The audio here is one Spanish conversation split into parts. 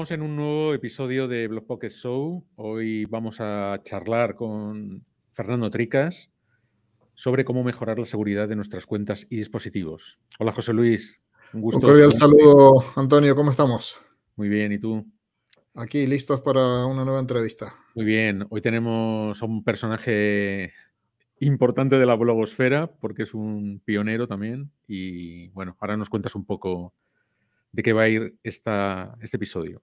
Estamos en un nuevo episodio de Blog Pocket Show. Hoy vamos a charlar con Fernando Tricas sobre cómo mejorar la seguridad de nuestras cuentas y dispositivos. Hola José Luis, un gusto. Un cordial saludo, Antonio, ¿cómo estamos? Muy bien, ¿y tú? Aquí listos para una nueva entrevista. Muy bien, hoy tenemos a un personaje importante de la blogosfera porque es un pionero también y bueno, ahora nos cuentas un poco de qué va a ir esta, este episodio.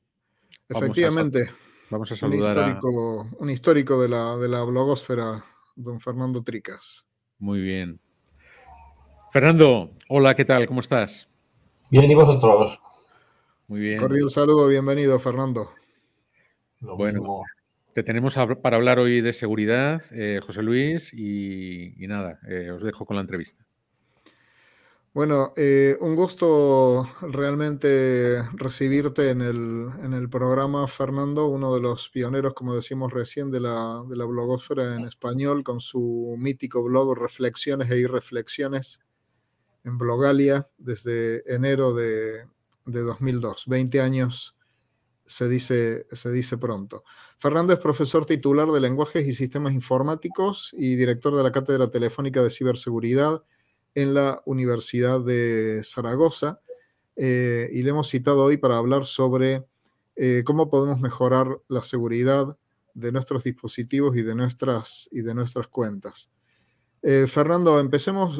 Efectivamente. Vamos a, saludar un histórico, a... un histórico de la, de la blogosfera, don Fernando Tricas. Muy bien. Fernando, hola, ¿qué tal? ¿Cómo estás? Bien, ¿y vosotros? Muy bien. Cordial saludo, bienvenido, Fernando. bueno, te tenemos para hablar hoy de seguridad, eh, José Luis, y, nada, eh, os dejo con la entrevista. Bueno, eh, un gusto realmente recibirte en el, programa, Fernando, uno de los pioneros, como decimos recién, de la, de la blogosfera en español, con su mítico blog Reflexiones e Irreflexiones en Blogalia desde enero de, de 2002. 20 años se dice, se dice pronto. Fernando es profesor titular de lenguajes y sistemas informáticos y director de la Cátedra Telefónica de Ciberseguridad en la Universidad de Zaragoza eh, y le hemos citado hoy para hablar sobre eh, cómo podemos mejorar la seguridad de nuestros dispositivos y de nuestras, y de nuestras cuentas. Eh, Fernando, empecemos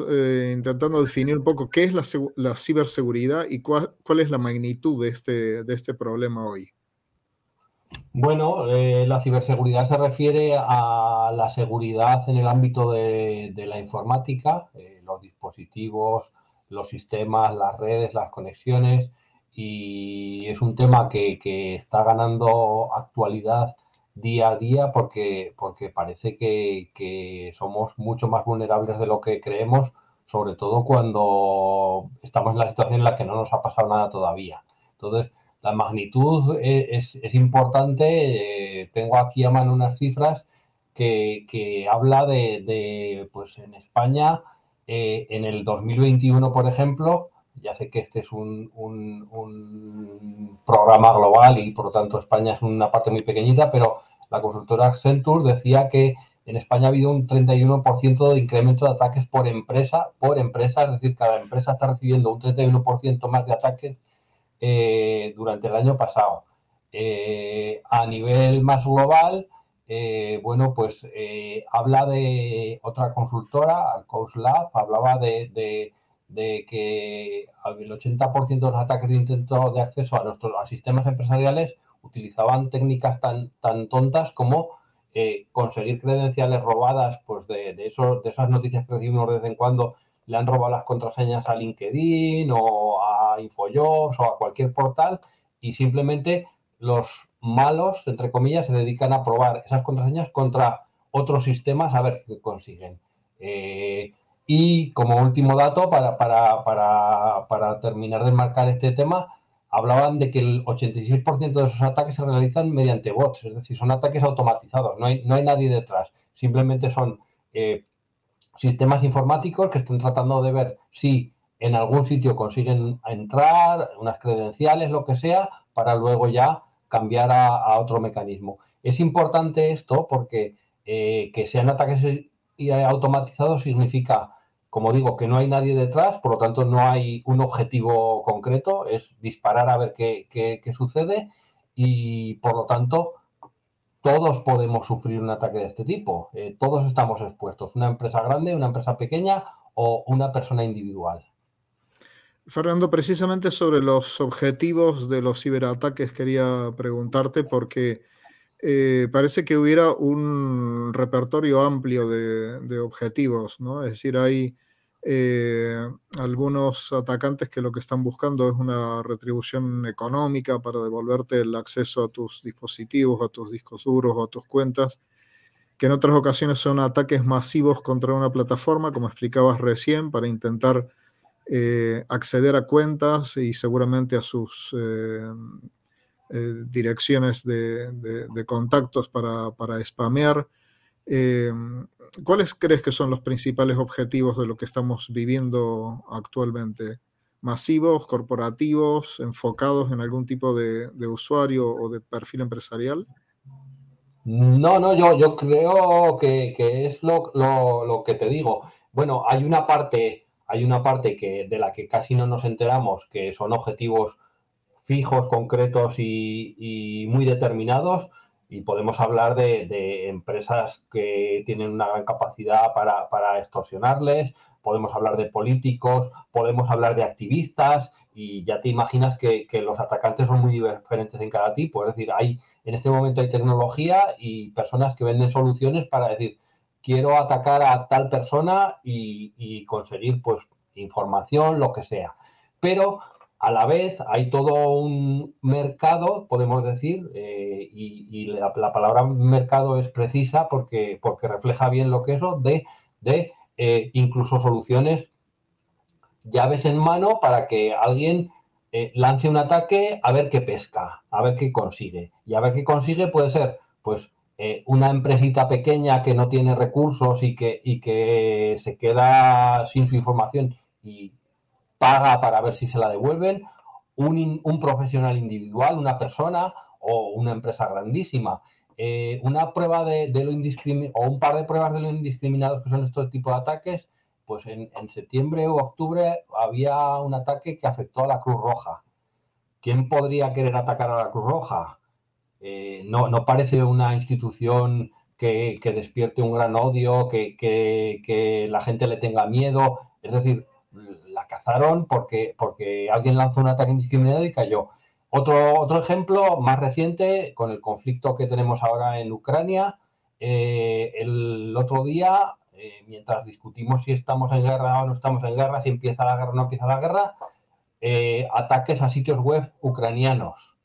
intentando definir un poco qué es la, ciberseguridad y cuál, cuál, es la magnitud de este, de este problema hoy. Bueno, la ciberseguridad se refiere a la seguridad en el ámbito de, de la informática, los dispositivos, los sistemas, las redes, las conexiones y es un tema que, está ganando actualidad día a día porque, porque parece que, somos mucho más vulnerables de lo que creemos, sobre todo cuando estamos en la situación en la que no nos ha pasado nada todavía. Entonces, la magnitud es, importante. Eh, tengo aquí a mano unas cifras que, habla de, de, pues en España, eh, en el 2021, por ejemplo, ya sé que este es un, programa global y por lo tanto España es una parte muy pequeñita, pero la consultora Accenture decía que en España ha habido un 31% de incremento de ataques por empresa, por empresa, es decir, cada empresa está recibiendo un 31% más de ataques eh, durante el año pasado. Eh, a nivel más global, eh, bueno, pues eh, habla de otra consultora, Alco's Lab, hablaba de, que el 80% de los ataques de intento de acceso a nuestros sistemas empresariales utilizaban técnicas tan, tontas como eh, conseguir credenciales robadas, pues de esas noticias que recibimos de vez en cuando, le han robado las contraseñas a LinkedIn o a Infojobs o a cualquier portal y simplemente los malos, entre comillas, se dedican a probar esas contraseñas contra otros sistemas a ver qué consiguen. Eh, y como último dato, para, para, terminar de marcar este tema, hablaban de que el 86% de esos ataques se realizan mediante bots, es decir, son ataques automatizados, no hay, no hay nadie detrás, simplemente son eh, sistemas informáticos que están tratando de ver si en algún sitio consiguen entrar, unas credenciales, lo que sea, para luego ya cambiar a, otro mecanismo. Es importante esto porque eh, que sean ataques automatizados significa, como digo, que no hay nadie detrás, por lo tanto no hay un objetivo concreto, es disparar a ver qué, sucede y por lo tanto todos podemos sufrir un ataque de este tipo, eh, todos estamos expuestos, una empresa grande, una empresa pequeña o una persona individual. Fernando, precisamente sobre los objetivos de los ciberataques quería preguntarte porque eh, parece que hubiera un repertorio amplio de, objetivos, ¿no? Es decir, hay eh, algunos atacantes que lo que están buscando es una retribución económica para devolverte el acceso a tus dispositivos, a tus discos duros o a tus cuentas, que en otras ocasiones son ataques masivos contra una plataforma, como explicabas recién, para intentar eh, acceder a cuentas y seguramente a sus eh, eh, direcciones de, contactos para, para spamear. ¿Cuáles crees que son los principales objetivos de lo que estamos viviendo actualmente, masivos, corporativos, enfocados en algún tipo de, usuario o de perfil empresarial? No, no, yo, yo creo que, es lo, que te digo. Bueno, hay una parte, hay una parte que, de la que casi no nos enteramos, que son objetivos fijos, concretos y, muy determinados, y podemos hablar de, empresas que tienen una gran capacidad para, extorsionarles, podemos hablar de políticos, podemos hablar de activistas y ya te imaginas que, los atacantes son muy diferentes en cada tipo. Es decir, hay en este momento hay tecnología y personas que venden soluciones para decir, quiero atacar a tal persona y, conseguir pues información, lo que sea. Pero a la vez hay todo un mercado, podemos decir, eh, y, la, palabra mercado es precisa porque, porque refleja bien lo que es de, de eh, incluso soluciones, llaves en mano para que alguien eh, lance un ataque a ver qué pesca, a ver qué consigue. Y a ver qué consigue puede ser, pues, eh, una empresita pequeña que no tiene recursos y que, y que se queda sin su información y paga para ver si se la devuelven, un, un profesional individual, una persona o una empresa grandísima. Eh, una prueba de, lo indiscriminado o un par de pruebas de lo indiscriminados que son estos tipos de ataques, pues en, septiembre o octubre había un ataque que afectó a la Cruz Roja. ¿Quién podría querer atacar a la Cruz Roja? Eh, no, parece una institución que, despierte un gran odio, que, la gente le tenga miedo. Es decir, la cazaron porque, alguien lanzó un ataque indiscriminado y cayó. Otro, ejemplo más reciente, con el conflicto que tenemos ahora en Ucrania, eh, el otro día, eh, mientras discutimos si estamos en guerra o no estamos en guerra, si empieza la guerra o no empieza la guerra, ataques a sitios web ucranianos.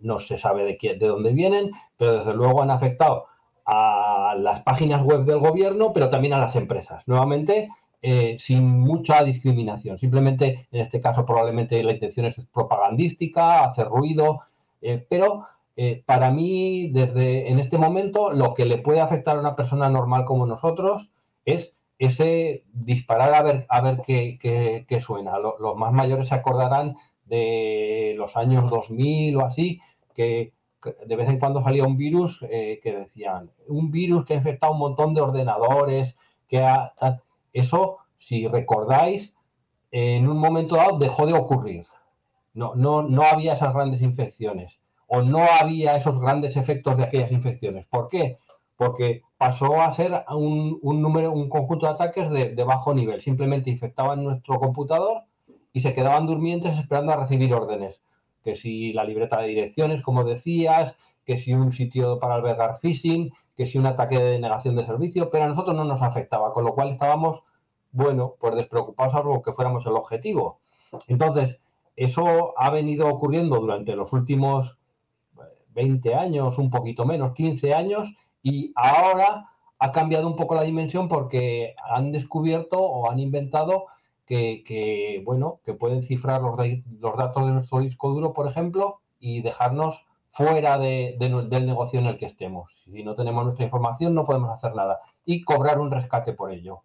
No se sabe de, de dónde vienen, pero desde luego han afectado a las páginas web del gobierno, pero también a las empresas. Nuevamente, eh, sin mucha discriminación. Simplemente, en este caso, probablemente la intención es propagandística, hacer ruido, eh, pero eh, para mí, desde en este momento, lo que le puede afectar a una persona normal como nosotros es ese disparar a ver, a ver qué, suena. Los, más mayores se acordarán de los años 2000 o así, que de vez en cuando salía un virus que decían, un virus que ha infectado un montón de ordenadores, que ha, eso, si recordáis, en un momento dado dejó de ocurrir. No, no, no había esas grandes infecciones o no había esos grandes efectos de aquellas infecciones. ¿Por qué? Porque pasó a ser un, número, un conjunto de ataques de, de, bajo nivel. Simplemente infectaban nuestro computador y se quedaban durmientes esperando a recibir órdenes. Que si la libreta de direcciones, como decías, que si un sitio para albergar phishing, que si un ataque de negación de servicio, pero a nosotros no nos afectaba, con lo cual estábamos, bueno, pues despreocupados algo que fuéramos el objetivo. Entonces, eso ha venido ocurriendo durante los últimos 20 años, un poquito menos, 15 años, y ahora ha cambiado un poco la dimensión porque han descubierto o han inventado que, bueno, que pueden cifrar los, los datos de nuestro disco duro, por ejemplo, y dejarnos fuera del negocio en el que estemos. Si no tenemos nuestra información, no podemos hacer nada. Y cobrar un rescate por ello.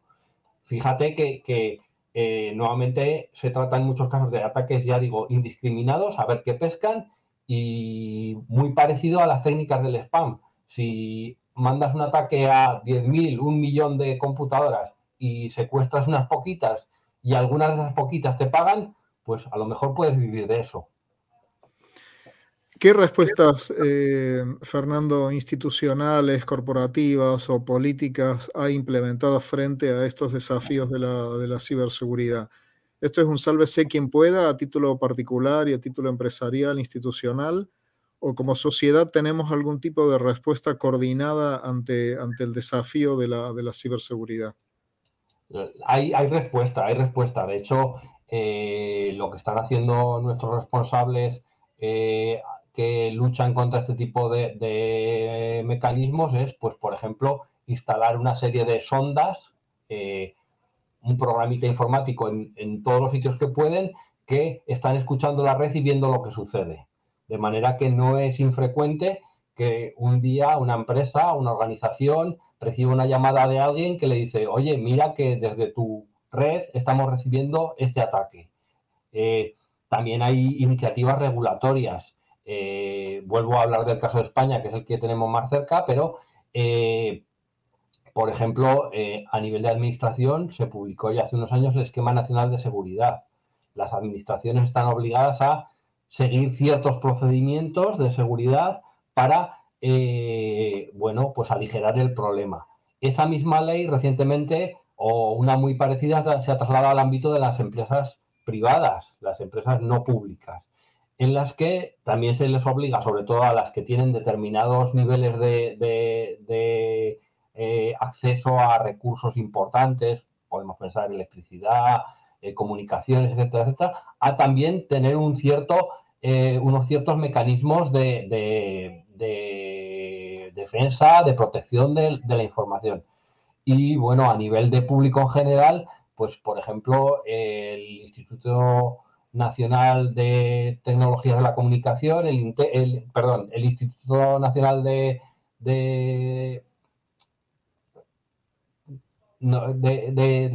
Fíjate que, eh, nuevamente se trata en muchos casos de ataques, ya digo, indiscriminados, a ver qué pescan, y muy parecido a las técnicas del spam. Si mandas un ataque a 10.000, un millón de computadoras y secuestras unas poquitas y algunas de esas poquitas te pagan, pues a lo mejor puedes vivir de eso. ¿Qué respuestas, eh, Fernando, institucionales, corporativas o políticas ha implementado frente a estos desafíos de la, ciberseguridad? ¿Esto es un sálvese quien pueda a título particular y a título empresarial, institucional? ¿O como sociedad tenemos algún tipo de respuesta coordinada ante, ante el desafío de la, ciberseguridad? Hay, hay, respuesta, hay respuesta. De hecho, eh, lo que están haciendo nuestros responsables eh, que luchan contra este tipo de, mecanismos es, pues, por ejemplo, instalar una serie de sondas, eh, un programita informático en, todos los sitios que pueden, que están escuchando la red y viendo lo que sucede. De manera que no es infrecuente que un día una empresa, una organización, reciba una llamada de alguien que le dice, oye, mira que desde tu red estamos recibiendo este ataque. Eh, también hay iniciativas regulatorias. Eh, vuelvo a hablar del caso de España, que es el que tenemos más cerca, pero, por ejemplo, a nivel de administración se publicó ya hace unos años el Esquema Nacional de Seguridad. Las administraciones están obligadas a seguir ciertos procedimientos de seguridad para, bueno, pues aligerar el problema. Esa misma ley recientemente o una muy parecida se ha trasladado al ámbito de las empresas privadas, las empresas no públicas, en las que también se les obliga, sobre todo a las que tienen determinados niveles de, eh, acceso a recursos importantes, podemos pensar en electricidad, eh, comunicaciones, etcétera, etcétera, a también tener eh, unos ciertos mecanismos de defensa, de protección de, la información. Y bueno, a nivel de público en general, pues por ejemplo, el Instituto Nacional de Tecnologías de la Comunicación, el, perdón, el Instituto Nacional de, de,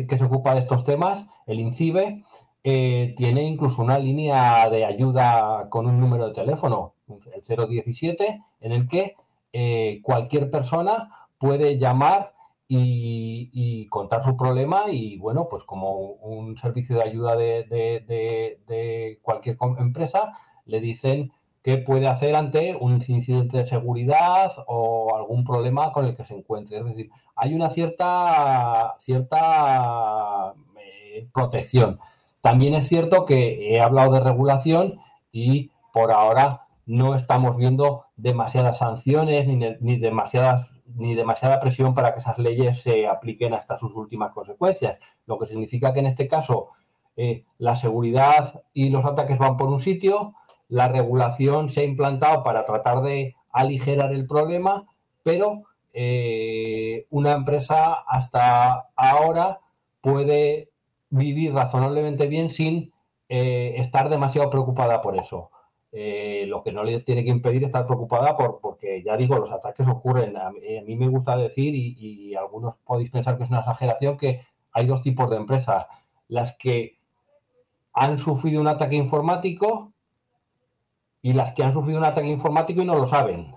que se ocupa de estos temas, el INCIBE, eh, tiene incluso una línea de ayuda con un número de teléfono, el 017, en el que eh, cualquier persona puede llamar y, contar su problema y bueno, pues como un servicio de ayuda de, cualquier empresa, le dicen qué puede hacer ante un incidente de seguridad o algún problema con el que se encuentre. Es decir, hay una cierta, cierta eh, protección. También es cierto que he hablado de regulación y por ahora no estamos viendo demasiadas sanciones ni, demasiadas, ni demasiada presión para que esas leyes se apliquen hasta sus últimas consecuencias, lo que significa que en este caso eh, la seguridad y los ataques van por un sitio, la regulación se ha implantado para tratar de aligerar el problema, pero eh, una empresa hasta ahora puede vivir razonablemente bien sin eh, estar demasiado preocupada por eso. Eh, lo que no le tiene que impedir estar preocupada por, porque ya digo, los ataques ocurren. A, mí me gusta decir, y, algunos podéis pensar que es una exageración, que hay dos tipos de empresas. Las que han sufrido un ataque informático y las que han sufrido un ataque informático y no lo saben.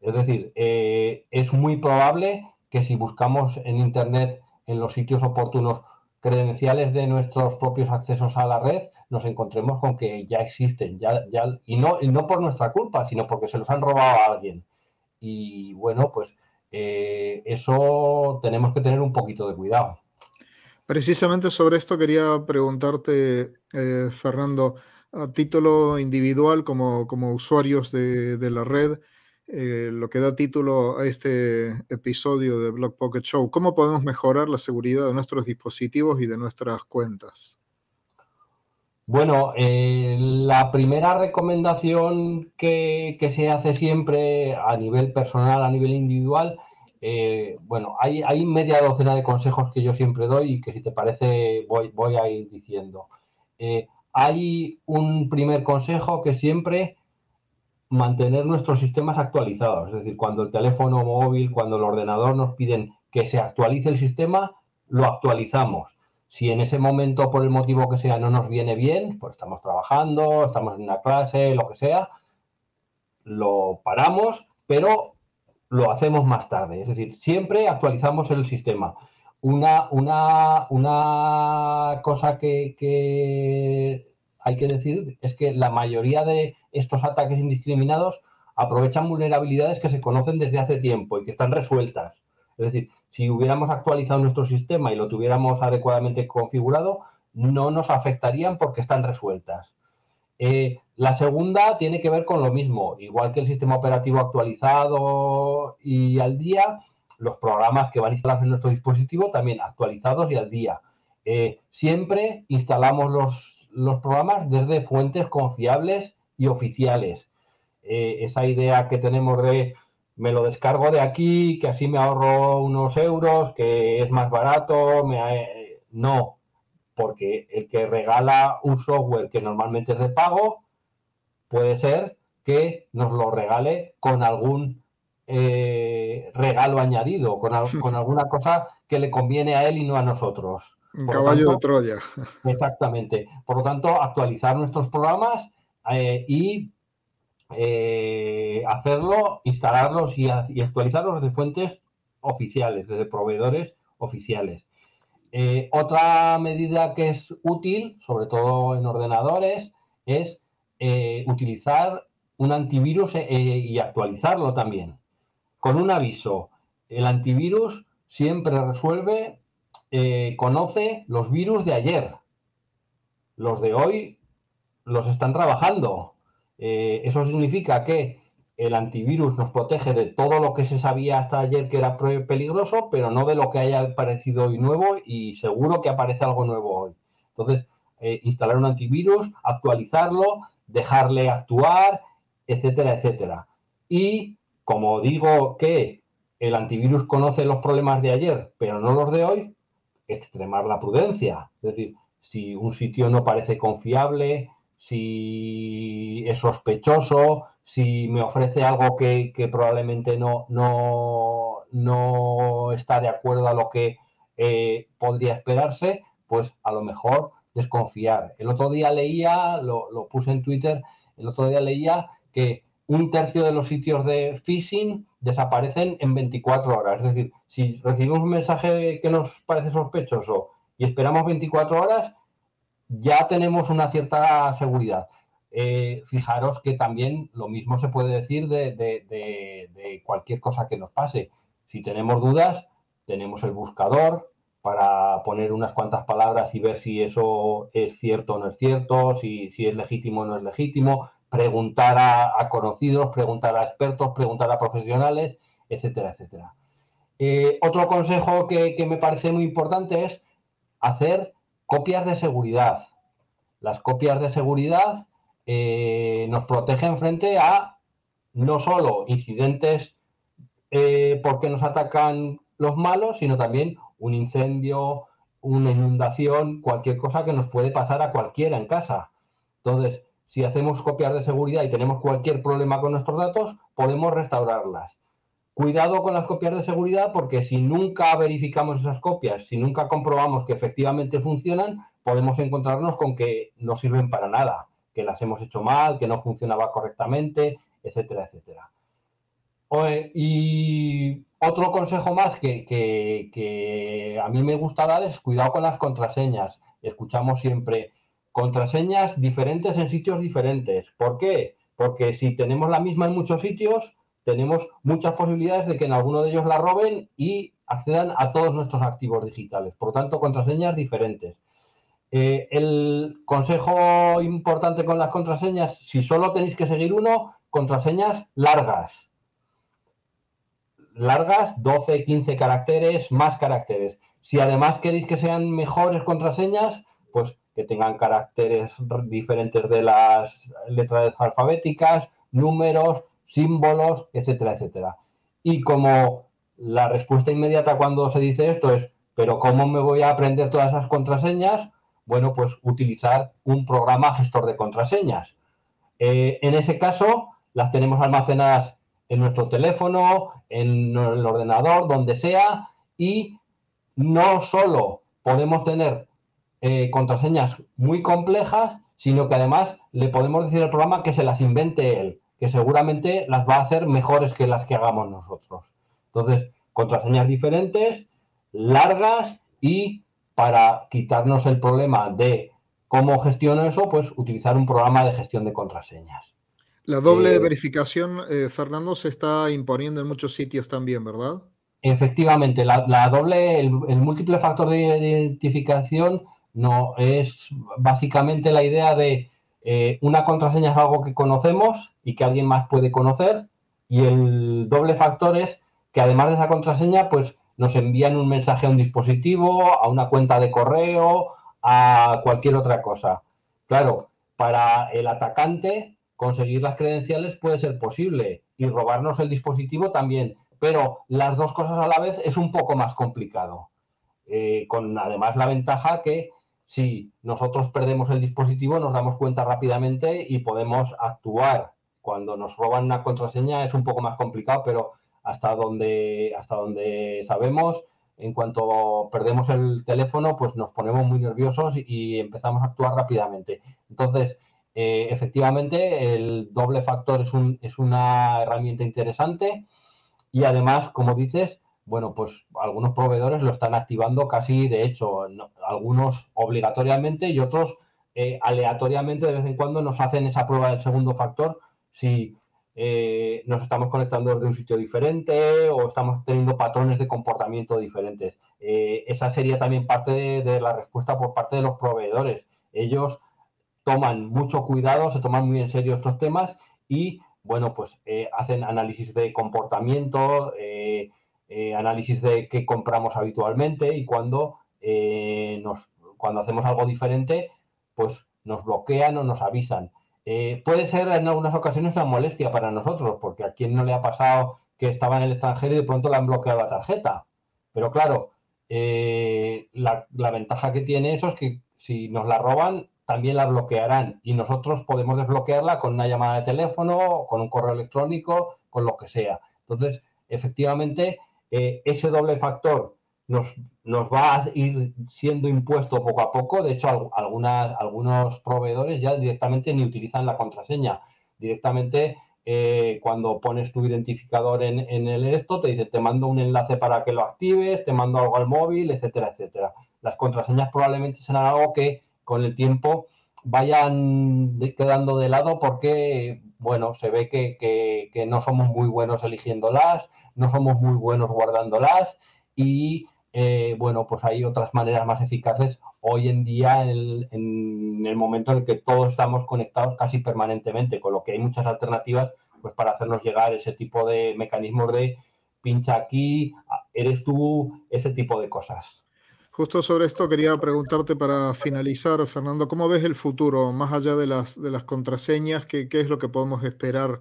Es decir, eh, es muy probable que si buscamos en Internet, en los sitios oportunos, credenciales de nuestros propios accesos a la red, nos encontremos con que ya existen, ya, ya, y, no, y no por nuestra culpa, sino porque se los han robado a alguien. Y bueno, pues eh, eso tenemos que tener un poquito de cuidado. Precisamente sobre esto quería preguntarte, eh, Fernando, a título individual como, como usuarios de, de la red, eh, lo que da título a este episodio de Blog Pocket Show, ¿cómo podemos mejorar la seguridad de nuestros dispositivos y de nuestras cuentas? Bueno, eh, la primera recomendación que, se hace siempre a nivel personal, a nivel individual, eh, bueno, hay, media docena de consejos que yo siempre doy y que si te parece voy, a ir diciendo. Hay un primer consejo que siempre mantener nuestros sistemas actualizados, es decir, cuando el teléfono móvil, cuando el ordenador nos piden que se actualice el sistema, lo actualizamos si en ese momento, por el motivo que sea, no nos viene bien, pues estamos trabajando, estamos en una clase, lo que sea, lo paramos, pero lo hacemos más tarde. Es decir, siempre actualizamos el sistema. Una, una, una cosa que, que hay que decir es que la mayoría de estos ataques indiscriminados aprovechan vulnerabilidades que se conocen desde hace tiempo y que están resueltas. Es decir, si hubiéramos actualizado nuestro sistema y lo tuviéramos adecuadamente configurado, no nos afectarían porque están resueltas. Eh, la segunda tiene que ver con lo mismo, igual que el sistema operativo actualizado y al día, los programas que van instalados en nuestro dispositivo también actualizados y al día. Eh, siempre instalamos los, los, programas desde fuentes confiables y oficiales. Eh, esa idea que tenemos de me lo descargo de aquí, que así me ahorro unos euros, que es más barato, me, no, porque el que regala un software que normalmente es de pago, puede ser que nos lo regale con algún eh, regalo añadido, con, con, alguna cosa que le conviene a él y no a nosotros. Un caballo de Troya. Exactamente. Por lo tanto, actualizar nuestros programas eh, y eh, hacerlo, instalarlos y, actualizarlos de fuentes oficiales, desde proveedores oficiales. Eh, otra medida que es útil, sobre todo en ordenadores, es utilizar un antivirus y actualizarlo también. Con un aviso, el antivirus siempre resuelve eh, conoce los virus de ayer. Los de hoy los están trabajando. Eh, eso significa que el antivirus nos protege de todo lo que se sabía hasta ayer que era peligroso, pero no de lo que haya aparecido hoy nuevo y seguro que aparece algo nuevo hoy. Entonces, eh, instalar un antivirus, actualizarlo, dejarle actuar, etcétera, etcétera. Y como digo que el antivirus conoce los problemas de ayer, pero no los de hoy, extremar la prudencia. Es decir, si un sitio no parece confiable, si es sospechoso, si me ofrece algo que, probablemente no, no, no, está de acuerdo a lo que eh, podría esperarse, pues a lo mejor desconfiar. El otro día leía, lo, lo puse en Twitter, el otro día leía que un tercio de los sitios de phishing desaparecen en 24 horas. Es decir, si recibimos un mensaje que nos parece sospechoso y esperamos 24 horas, ya tenemos una cierta seguridad. Eh, fijaros que también lo mismo se puede decir de, cualquier cosa que nos pase. Si tenemos dudas, tenemos el buscador para poner unas cuantas palabras y ver si eso es cierto o no es cierto, si, si es legítimo o no es legítimo preguntar a, conocidos, preguntar a expertos, preguntar a profesionales, etcétera, etcétera. Eh, otro consejo que, me parece muy importante es hacer copias de seguridad. Las copias de seguridad eh, nos protegen frente a no solo incidentes eh, porque nos atacan los malos, sino también un incendio, una inundación, cualquier cosa que nos puede pasar a cualquiera en casa. Entonces, si hacemos copias de seguridad y tenemos cualquier problema con nuestros datos, podemos restaurarlas. Cuidado con las copias de seguridad porque si nunca verificamos esas copias, si nunca comprobamos que efectivamente funcionan, podemos encontrarnos con que no sirven para nada, que las hemos hecho mal, que no funcionaba correctamente, etcétera, etcétera. Y otro consejo más que, que, a mí me gusta dar es cuidado con las contraseñas. Escuchamos siempre, contraseñas diferentes en sitios diferentes. ¿Por qué? Porque si tenemos la misma en muchos sitios, tenemos muchas posibilidades de que en alguno de ellos la roben y accedan a todos nuestros activos digitales. Por tanto, contraseñas diferentes. Eh, el consejo importante con las contraseñas, si solo tenéis que seguir uno, contraseñas largas. Largas, 12, 15 caracteres, más caracteres. Si además queréis que sean mejores contraseñas, pues que tengan caracteres diferentes de las letras alfabéticas, números, símbolos, etcétera, etcétera. Y como la respuesta inmediata cuando se dice esto es, pero ¿cómo me voy a aprender todas esas contraseñas? Bueno, pues utilizar un programa gestor de contraseñas. Eh, en ese caso, las tenemos almacenadas en nuestro teléfono, en el ordenador, donde sea, y no solo podemos tener eh, contraseñas muy complejas, sino que además le podemos decir al programa que se las invente él, que seguramente las va a hacer mejores que las que hagamos nosotros. Entonces, contraseñas diferentes, largas y para quitarnos el problema de cómo gestiono eso, pues utilizar un programa de gestión de contraseñas. La doble eh, verificación, eh, Fernando, se está imponiendo en muchos sitios también, ¿verdad? Efectivamente, la, doble, el, múltiple factor de identificación no, es básicamente la idea de eh, una contraseña es algo que conocemos y que alguien más puede conocer. Y el doble factor es que además de esa contraseña, pues nos envían un mensaje a un dispositivo, a una cuenta de correo, a cualquier otra cosa. Claro, para el atacante conseguir las credenciales puede ser posible y robarnos el dispositivo también, pero las dos cosas a la vez es un poco más complicado. Eh, con además la ventaja que si nosotros perdemos el dispositivo, nos damos cuenta rápidamente y podemos actuar. Cuando nos roban una contraseña es un poco más complicado, pero hasta donde, hasta donde sabemos, en cuanto perdemos el teléfono, pues nos ponemos muy nerviosos y empezamos a actuar rápidamente. Entonces, eh, efectivamente, el doble factor es, un, es una herramienta interesante y además, como dices, bueno, pues algunos proveedores lo están activando casi, de hecho, algunos obligatoriamente y otros eh, aleatoriamente de vez en cuando nos hacen esa prueba del segundo factor si eh, nos estamos conectando desde un sitio diferente o estamos teniendo patrones de comportamiento diferentes. esa sería también parte de, la respuesta por parte de los proveedores. Ellos toman mucho cuidado, se toman muy en serio estos temas y, bueno, pues eh, hacen análisis de comportamiento, eh, eh, análisis de qué compramos habitualmente y cuando, nos, cuando hacemos algo diferente, pues nos bloquean o nos avisan. puede ser en algunas ocasiones una molestia para nosotros, porque a quien no le ha pasado que estaba en el extranjero y de pronto le han bloqueado la tarjeta. Pero claro, la, la ventaja que tiene eso es que si nos la roban, también la bloquearán y nosotros podemos desbloquearla con una llamada de teléfono, con un correo electrónico, con lo que sea. Entonces, efectivamente, eh, ese doble factor nos, nos, va a ir siendo impuesto poco a poco. De hecho, algunas, algunos proveedores ya directamente ni utilizan la contraseña. Directamente, eh, cuando pones tu identificador en, en, el esto, te dice, te mando un enlace para que lo actives, te mando algo al móvil, etcétera, etcétera. Las contraseñas probablemente serán algo que con el tiempo vayan quedando de lado porque, bueno, se ve que, no somos muy buenos eligiéndolas, no somos muy buenos guardándolas y, eh, bueno, pues hay otras maneras más eficaces hoy en día en el, en el, momento en el que todos estamos conectados casi permanentemente, con lo que hay muchas alternativas pues para hacernos llegar ese tipo de mecanismos de pincha aquí, eres tú, ese tipo de cosas. Justo sobre esto quería preguntarte para finalizar, Fernando, ¿cómo ves el futuro más allá de las, contraseñas? ¿qué, ¿Qué es lo que podemos esperar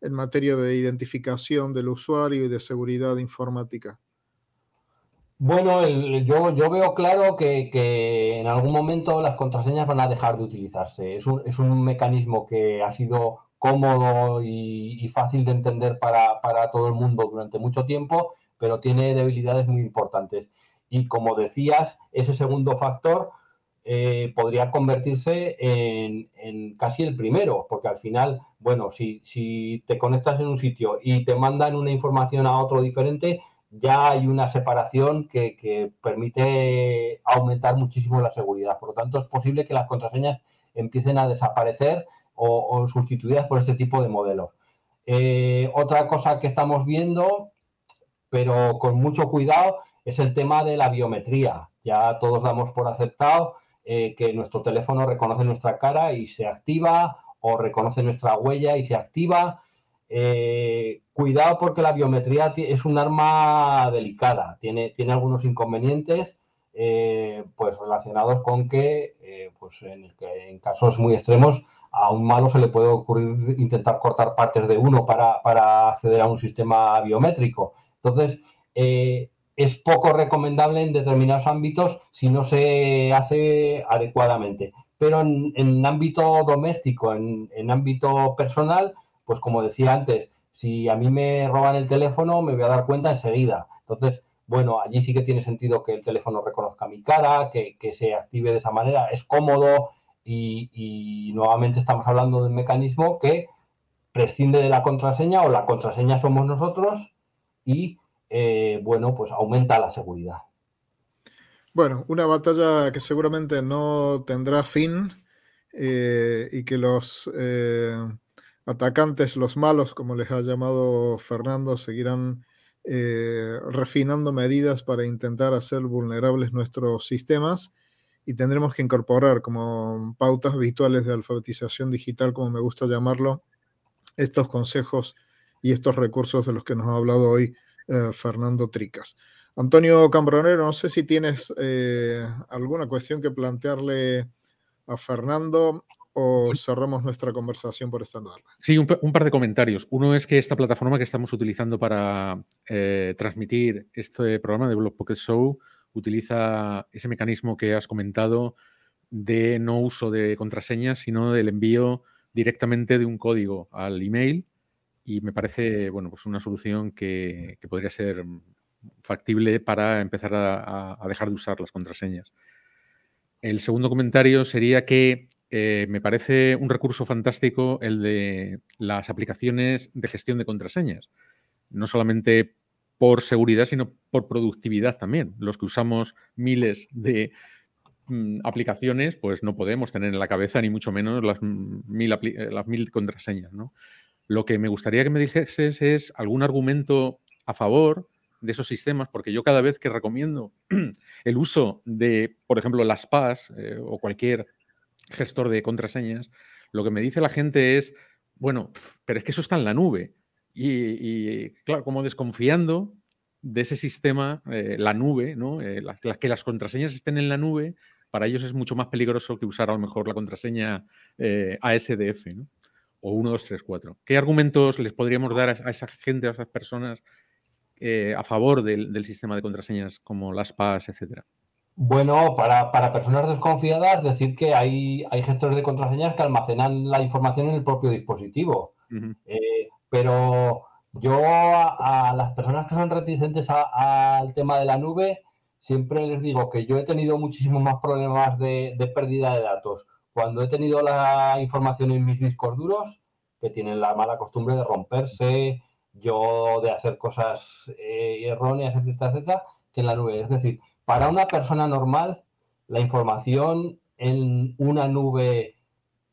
en materia de identificación del usuario y de seguridad informática? Bueno, yo, veo claro que, en algún momento las contraseñas van a dejar de utilizarse. Es un, es un mecanismo que ha sido cómodo y, fácil de entender para, todo el mundo durante mucho tiempo, pero tiene debilidades muy importantes y como decías, ese segundo factor eh, podría convertirse en, casi el primero, porque al final, bueno, si, te conectas en un sitio y te mandan una información a otro diferente, ya hay una separación que, permite aumentar muchísimo la seguridad. Por lo tanto, es posible que las contraseñas empiecen a desaparecer o, sustituidas por este tipo de modelos. Eh, otra cosa que estamos viendo, pero con mucho cuidado, es el tema de la biometría. Ya todos damos por aceptado eh, que nuestro teléfono reconoce nuestra cara y se activa, o reconoce nuestra huella y se activa. Eh, cuidado porque la biometría es un arma delicada, tiene, tiene algunos inconvenientes eh, pues relacionados con que, pues en, casos muy extremos a un malo se le puede ocurrir intentar cortar partes de uno para, para acceder a un sistema biométrico. Entonces, es poco recomendable en determinados ámbitos si no se hace adecuadamente. Pero en, ámbito doméstico, en, ámbito personal, pues como decía antes, si a mí me roban el teléfono, me voy a dar cuenta enseguida. Entonces, bueno, allí sí que tiene sentido que el teléfono reconozca mi cara, que, se active de esa manera, es cómodo y, y nuevamente estamos hablando de un mecanismo que prescinde de la contraseña o la contraseña somos nosotros y eh, bueno, pues aumenta la seguridad. Bueno, una batalla que seguramente no tendrá fin eh, y que los eh, atacantes, los malos, como les ha llamado Fernando, seguirán refinando medidas para intentar hacer vulnerables nuestros sistemas y tendremos que incorporar como pautas habituales de alfabetización digital, como me gusta llamarlo, estos consejos y estos recursos de los que nos ha hablado hoy eh, Fernando Tricas. Antonio Cambronero, no sé si tienes eh, alguna cuestión que plantearle a Fernando o cerramos nuestra conversación por esta tarde. Sí, un, par de comentarios. Uno es que esta plataforma que estamos utilizando para eh, transmitir este programa de Blog Pocket Show utiliza ese mecanismo que has comentado de no uso de contraseñas, sino del envío directamente de un código al email y me parece, bueno, pues una solución que, podría ser factible para empezar a, dejar de usar las contraseñas. El segundo comentario sería que eh, me parece un recurso fantástico el de las aplicaciones de gestión de contraseñas. No solamente por seguridad, sino por productividad también. Los que usamos miles de mm, aplicaciones, pues no podemos tener en la cabeza ni mucho menos las mil, eh, las mil contraseñas. Lo que me gustaría que me dijeses es algún argumento a favor de esos sistemas, porque yo cada vez que recomiendo el uso de, por ejemplo, las PAS eh, o cualquier gestor de contraseñas, lo que me dice la gente es, bueno, pero es que eso está en la nube. Y, claro, como desconfiando de ese sistema, eh, la nube, ¿no? Eh, que las contraseñas estén en la nube, para ellos es mucho más peligroso que usar a lo mejor la contraseña ASDF, ¿no? O 1, 2, 3, 4. ¿Qué argumentos les podríamos dar a, esa gente, a esas personas, a favor del, del, sistema de contraseñas como las PAS, etcétera? Bueno, para, personas desconfiadas, decir que hay, hay gestores de contraseñas que almacenan la información en el propio dispositivo. Eh, pero yo a, las personas que son reticentes al tema de la nube, siempre les digo que yo he tenido muchísimos más problemas de, pérdida de datos. Cuando he tenido la información en mis discos duros, que tienen la mala costumbre de romperse, yo de hacer cosas eh, erróneas, etcétera, etcétera, que en la nube. Es decir, para una persona normal, la información en una nube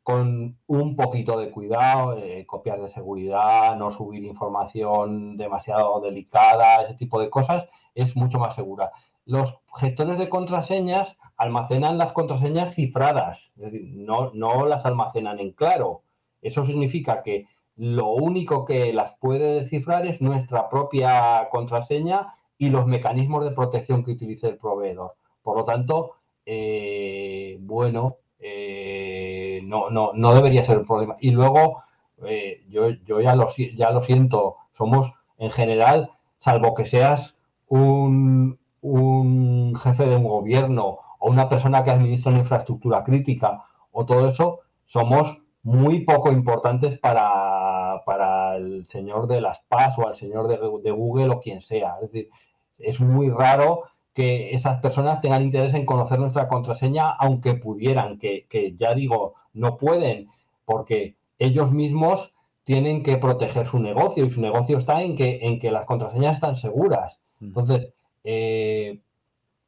con un poquito de cuidado, eh, copias de seguridad, no subir información demasiado delicada, ese tipo de cosas, es mucho más segura. Los gestores de contraseñas almacenan las contraseñas cifradas, es decir, no, no las almacenan en claro. Eso significa que lo único que las puede descifrar es nuestra propia contraseña y los mecanismos de protección que utilice el proveedor. Por lo tanto, eh, bueno, eh, no, no, no, debería ser un problema. Y luego, eh, yo, yo ya, lo, ya lo siento, somos en general, salvo que seas un, un jefe de un gobierno o una persona que administra una infraestructura crítica o todo eso, somos muy poco importantes para, para el señor de las PAS o al señor de, de Google o quien sea. Es decir, es muy raro que esas personas tengan interés en conocer nuestra contraseña, aunque pudieran, que, ya digo, no pueden, porque ellos mismos tienen que proteger su negocio y su negocio está en que, en que las contraseñas están seguras. Mm. Entonces, eh,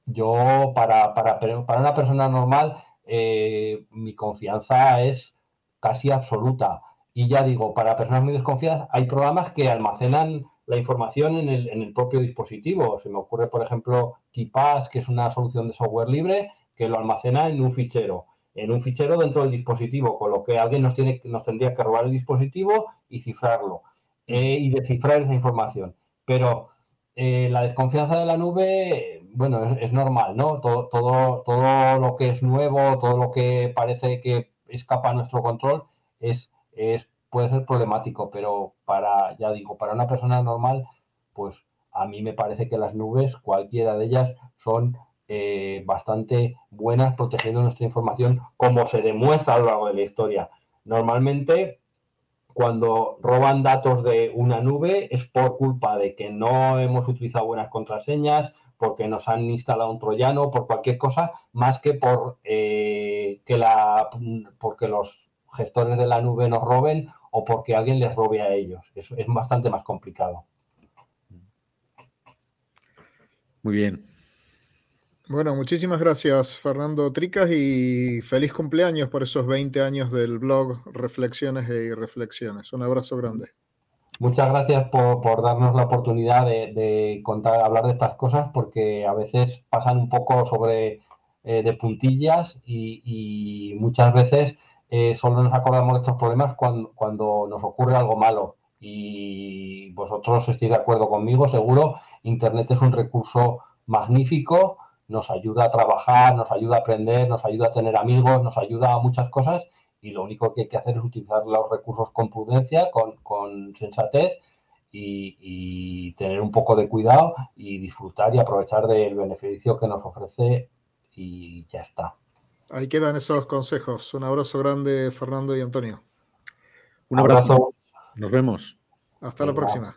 yo para, para, para, una persona normal, eh, mi confianza es casi absoluta. Y ya digo, para personas muy desconfiadas, hay programas que almacenan la información en el, en el propio dispositivo. Se me ocurre, por ejemplo, KeePass, que es una solución de software libre que lo almacena en un fichero, en un fichero dentro del dispositivo, con lo que alguien nos, tiene, nos tendría que robar el dispositivo y cifrarlo eh, y descifrar esa información. Pero eh, la desconfianza de la nube, bueno, es, normal, ¿no? Todo, todo, todo lo que es nuevo, todo lo que parece que escapa a nuestro control es, es puede ser problemático, pero para, ya digo, para una persona normal, pues a mí me parece que las nubes, cualquiera de ellas, son eh, bastante buenas protegiendo nuestra información, como se demuestra a lo largo de la historia. Normalmente, cuando roban datos de una nube es por culpa de que no hemos utilizado buenas contraseñas, porque nos han instalado un troyano, por cualquier cosa, más que por eh, que la, porque los gestores de la nube nos roben o porque alguien les robe a ellos. Es, es bastante más complicado. Muy bien. Bueno, muchísimas gracias Fernando Tricas y feliz cumpleaños por esos 20 años del blog Reflexiones y Reflexiones. Un abrazo grande. Muchas gracias por, darnos la oportunidad de, contar, hablar de estas cosas porque a veces pasan un poco sobre eh, de puntillas y muchas veces eh, solo nos acordamos de estos problemas cuando, nos ocurre algo malo. Y vosotros estáis de acuerdo conmigo, seguro. Internet es un recurso magnífico, nos ayuda a trabajar, nos ayuda a aprender, nos ayuda a tener amigos, nos ayuda a muchas cosas y lo único que hay que hacer es utilizar los recursos con prudencia, con, sensatez y, y, tener un poco de cuidado y disfrutar y aprovechar del beneficio que nos ofrece y ya está. Ahí quedan esos consejos. Un abrazo grande, Fernando y Antonio. Un abrazo. Nos vemos. Hasta la próxima.